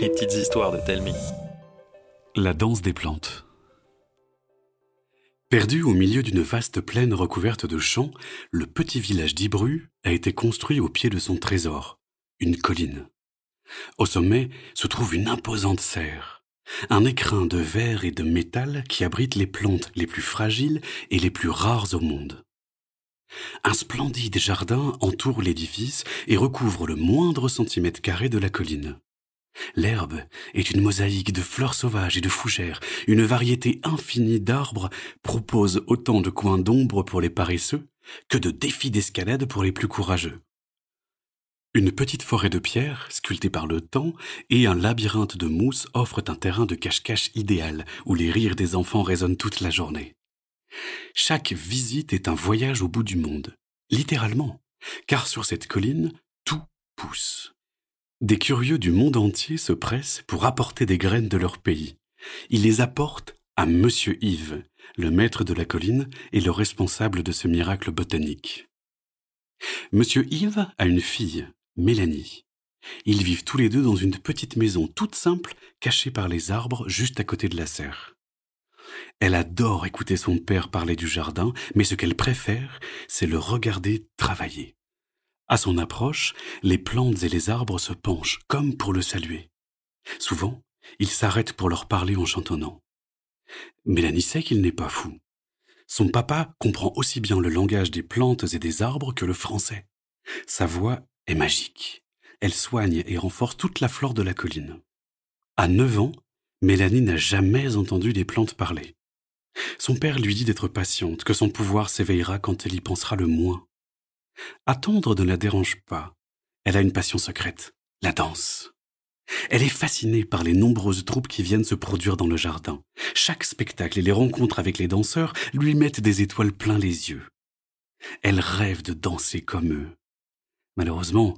Les petites histoires de Telmi. La danse des plantes. Perdu au milieu d'une vaste plaine recouverte de champs, le petit village d'Ibru a été construit au pied de son trésor, une colline. Au sommet se trouve une imposante serre, un écrin de verre et de métal qui abrite les plantes les plus fragiles et les plus rares au monde. Un splendide jardin entoure l'édifice et recouvre le moindre centimètre carré de la colline. L'herbe est une mosaïque de fleurs sauvages et de fougères. Une variété infinie d'arbres propose autant de coins d'ombre pour les paresseux que de défis d'escalade pour les plus courageux. Une petite forêt de pierres, sculptée par le temps, et un labyrinthe de mousse offrent un terrain de cache-cache idéal où les rires des enfants résonnent toute la journée. Chaque visite est un voyage au bout du monde, littéralement, car sur cette colline, tout pousse. Des curieux du monde entier se pressent pour apporter des graines de leur pays. Ils les apportent à Monsieur Yves, le maître de la colline et le responsable de ce miracle botanique. Monsieur Yves a une fille, Mélanie. Ils vivent tous les deux dans une petite maison toute simple, cachée par les arbres juste à côté de la serre. Elle adore écouter son père parler du jardin, mais ce qu'elle préfère, c'est le regarder travailler. À son approche, les plantes et les arbres se penchent comme pour le saluer. Souvent, il s'arrête pour leur parler en chantonnant. Mélanie sait qu'il n'est pas fou. Son papa comprend aussi bien le langage des plantes et des arbres que le français. Sa voix est magique. Elle soigne et renforce toute la flore de la colline. À neuf ans, Mélanie n'a jamais entendu les plantes parler. Son père lui dit d'être patiente, que son pouvoir s'éveillera quand elle y pensera le moins. Attendre ne la dérange pas. Elle a une passion secrète, la danse. Elle est fascinée par les nombreuses troupes qui viennent se produire dans le jardin. Chaque spectacle et les rencontres avec les danseurs lui mettent des étoiles plein les yeux. Elle rêve de danser comme eux. Malheureusement,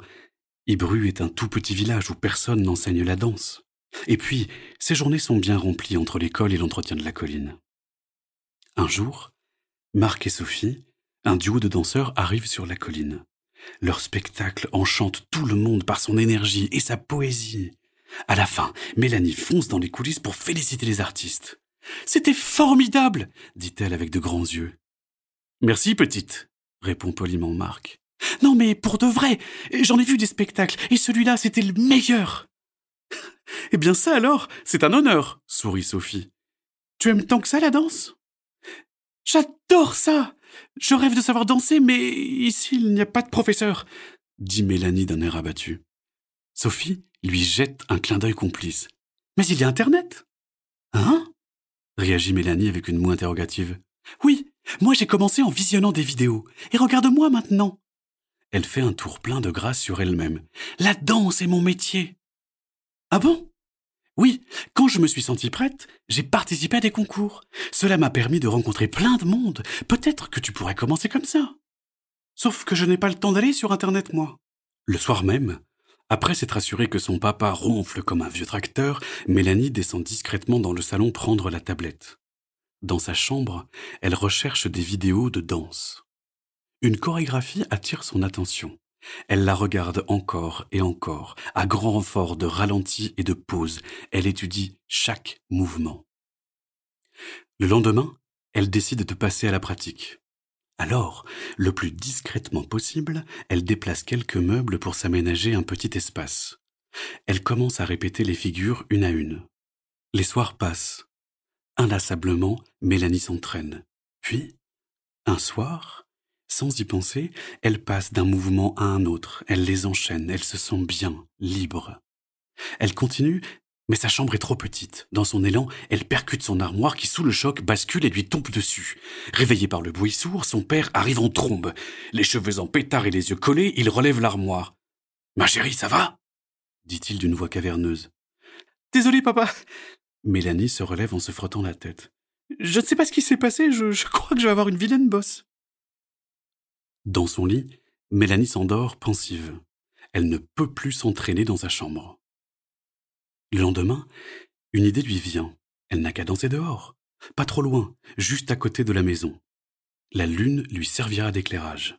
Ibru est un tout petit village où personne n'enseigne la danse. Et puis, ses journées sont bien remplies entre l'école et l'entretien de la colline. Un jour, Marc et Sophie, un duo de danseurs arrive sur la colline. Leur spectacle enchante tout le monde par son énergie et sa poésie. À la fin, Mélanie fonce dans les coulisses pour féliciter les artistes. C'était formidable, dit-elle avec de grands yeux. Merci, petite, répond poliment Marc. Non, mais pour de vrai, j'en ai vu des spectacles, et celui-là, c'était le meilleur. Eh bien, ça alors, c'est un honneur, sourit Sophie. Tu aimes tant que ça la danse? J'adore ça je rêve de savoir danser, mais ici il n'y a pas de professeur, dit Mélanie d'un air abattu. Sophie lui jette un clin d'œil complice. Mais il y a Internet. Hein? réagit Mélanie avec une moue interrogative. Oui, moi j'ai commencé en visionnant des vidéos. Et regarde-moi maintenant. Elle fait un tour plein de grâce sur elle-même. La danse est mon métier. Ah bon? Oui, quand je me suis sentie prête, j'ai participé à des concours. Cela m'a permis de rencontrer plein de monde. Peut-être que tu pourrais commencer comme ça. Sauf que je n'ai pas le temps d'aller sur Internet, moi. Le soir même, après s'être assurée que son papa ronfle comme un vieux tracteur, Mélanie descend discrètement dans le salon prendre la tablette. Dans sa chambre, elle recherche des vidéos de danse. Une chorégraphie attire son attention. Elle la regarde encore et encore, à grand renfort de ralenti et de pause. Elle étudie chaque mouvement. Le lendemain, elle décide de passer à la pratique. Alors, le plus discrètement possible, elle déplace quelques meubles pour s'aménager un petit espace. Elle commence à répéter les figures une à une. Les soirs passent. Inlassablement, Mélanie s'entraîne. Puis, un soir, sans y penser, elle passe d'un mouvement à un autre, elle les enchaîne, elle se sent bien, libre. Elle continue, mais sa chambre est trop petite. Dans son élan, elle percute son armoire qui, sous le choc, bascule et lui tombe dessus. Réveillé par le bruit sourd, son père arrive en trombe. Les cheveux en pétard et les yeux collés, il relève l'armoire. Ma chérie, ça va? dit-il d'une voix caverneuse. Désolé, papa. Mélanie se relève en se frottant la tête. Je ne sais pas ce qui s'est passé, je, je crois que je vais avoir une vilaine bosse. Dans son lit, Mélanie s'endort pensive. Elle ne peut plus s'entraîner dans sa chambre. Le lendemain, une idée lui vient. Elle n'a qu'à danser dehors, pas trop loin, juste à côté de la maison. La lune lui servira d'éclairage.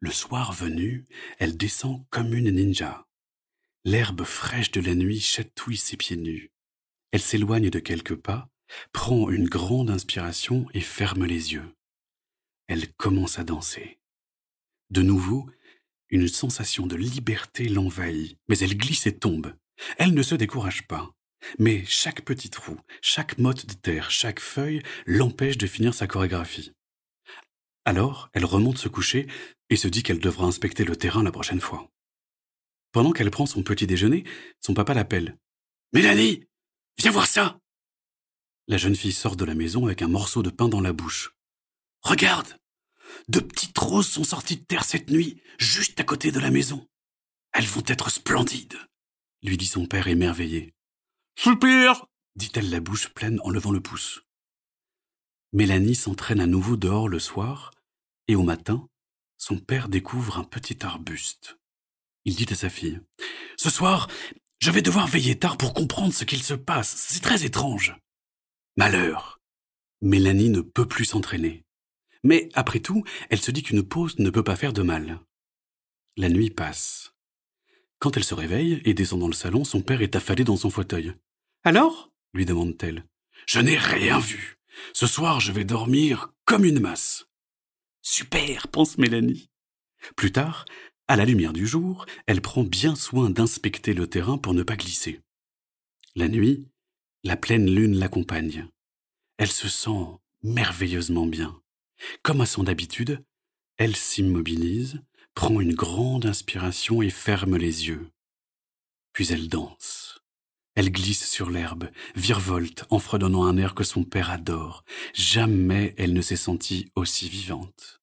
Le soir venu, elle descend comme une ninja. L'herbe fraîche de la nuit chatouille ses pieds nus. Elle s'éloigne de quelques pas, prend une grande inspiration et ferme les yeux. Elle commence à danser. De nouveau, une sensation de liberté l'envahit, mais elle glisse et tombe. Elle ne se décourage pas. Mais chaque petit trou, chaque motte de terre, chaque feuille l'empêche de finir sa chorégraphie. Alors, elle remonte se coucher et se dit qu'elle devra inspecter le terrain la prochaine fois. Pendant qu'elle prend son petit déjeuner, son papa l'appelle. Mélanie, viens voir ça. La jeune fille sort de la maison avec un morceau de pain dans la bouche. Regarde, de petites roses sont sorties de terre cette nuit, juste à côté de la maison. Elles vont être splendides, lui dit son père émerveillé. Super dit-elle la bouche pleine en levant le pouce. Mélanie s'entraîne à nouveau dehors le soir, et au matin, son père découvre un petit arbuste. Il dit à sa fille Ce soir, je vais devoir veiller tard pour comprendre ce qu'il se passe. C'est très étrange. Malheur. Mélanie ne peut plus s'entraîner. Mais après tout, elle se dit qu'une pause ne peut pas faire de mal. La nuit passe. Quand elle se réveille et descend dans le salon, son père est affalé dans son fauteuil. Alors? lui demande-t-elle. Je n'ai rien vu. Ce soir, je vais dormir comme une masse. Super, pense Mélanie. Plus tard, à la lumière du jour, elle prend bien soin d'inspecter le terrain pour ne pas glisser. La nuit, la pleine lune l'accompagne. Elle se sent merveilleusement bien. Comme à son habitude, elle s'immobilise, prend une grande inspiration et ferme les yeux. Puis elle danse. Elle glisse sur l'herbe, virevolte en fredonnant un air que son père adore. Jamais elle ne s'est sentie aussi vivante.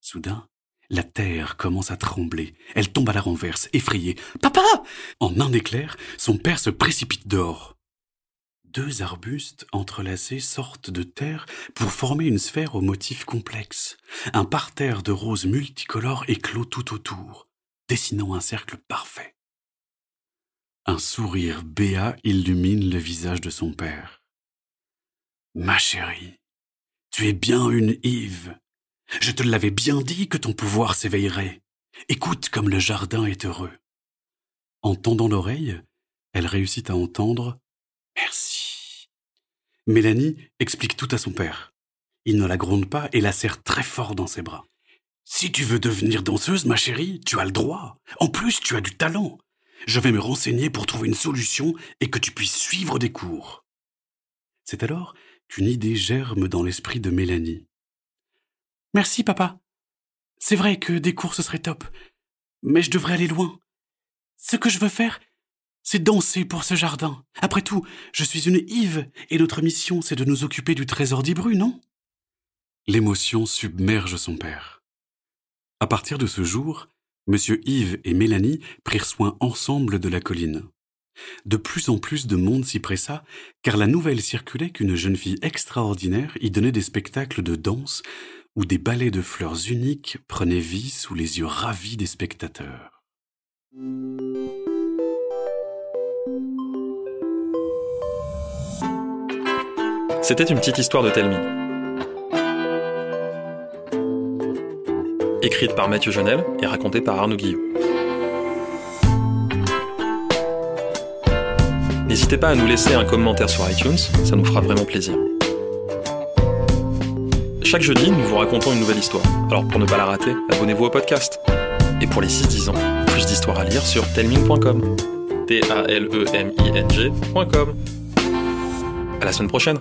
Soudain, la terre commence à trembler. Elle tombe à la renverse, effrayée. Papa En un éclair, son père se précipite dehors. Deux arbustes entrelacés sortent de terre pour former une sphère au motif complexe. Un parterre de roses multicolores éclot tout autour, dessinant un cercle parfait. Un sourire béat illumine le visage de son père. Ma chérie, tu es bien une Yves. Je te l'avais bien dit que ton pouvoir s'éveillerait. Écoute comme le jardin est heureux. En tendant l'oreille, elle réussit à entendre Merci. Mélanie explique tout à son père. Il ne la gronde pas et la serre très fort dans ses bras. Si tu veux devenir danseuse, ma chérie, tu as le droit. En plus, tu as du talent. Je vais me renseigner pour trouver une solution et que tu puisses suivre des cours. C'est alors qu'une idée germe dans l'esprit de Mélanie. Merci, papa. C'est vrai que des cours ce serait top. Mais je devrais aller loin. Ce que je veux faire, c'est danser pour ce jardin. Après tout, je suis une Yves, et notre mission, c'est de nous occuper du trésor d'Ibru, non? L'émotion submerge son père. À partir de ce jour, Monsieur Yves et Mélanie prirent soin ensemble de la colline. De plus en plus de monde s'y pressa, car la nouvelle circulait qu'une jeune fille extraordinaire y donnait des spectacles de danse où des ballets de fleurs uniques prenaient vie sous les yeux ravis des spectateurs. C'était une petite histoire de Telmi. Écrite par Mathieu Jonel et racontée par Arnaud Guillot. N'hésitez pas à nous laisser un commentaire sur iTunes, ça nous fera vraiment plaisir. Chaque jeudi, nous vous racontons une nouvelle histoire. Alors pour ne pas la rater, abonnez-vous au podcast. Et pour les 6-10 ans, plus d'histoires à lire sur telming.com. T-A-L-E-M-I-N-G.com. À la semaine prochaine!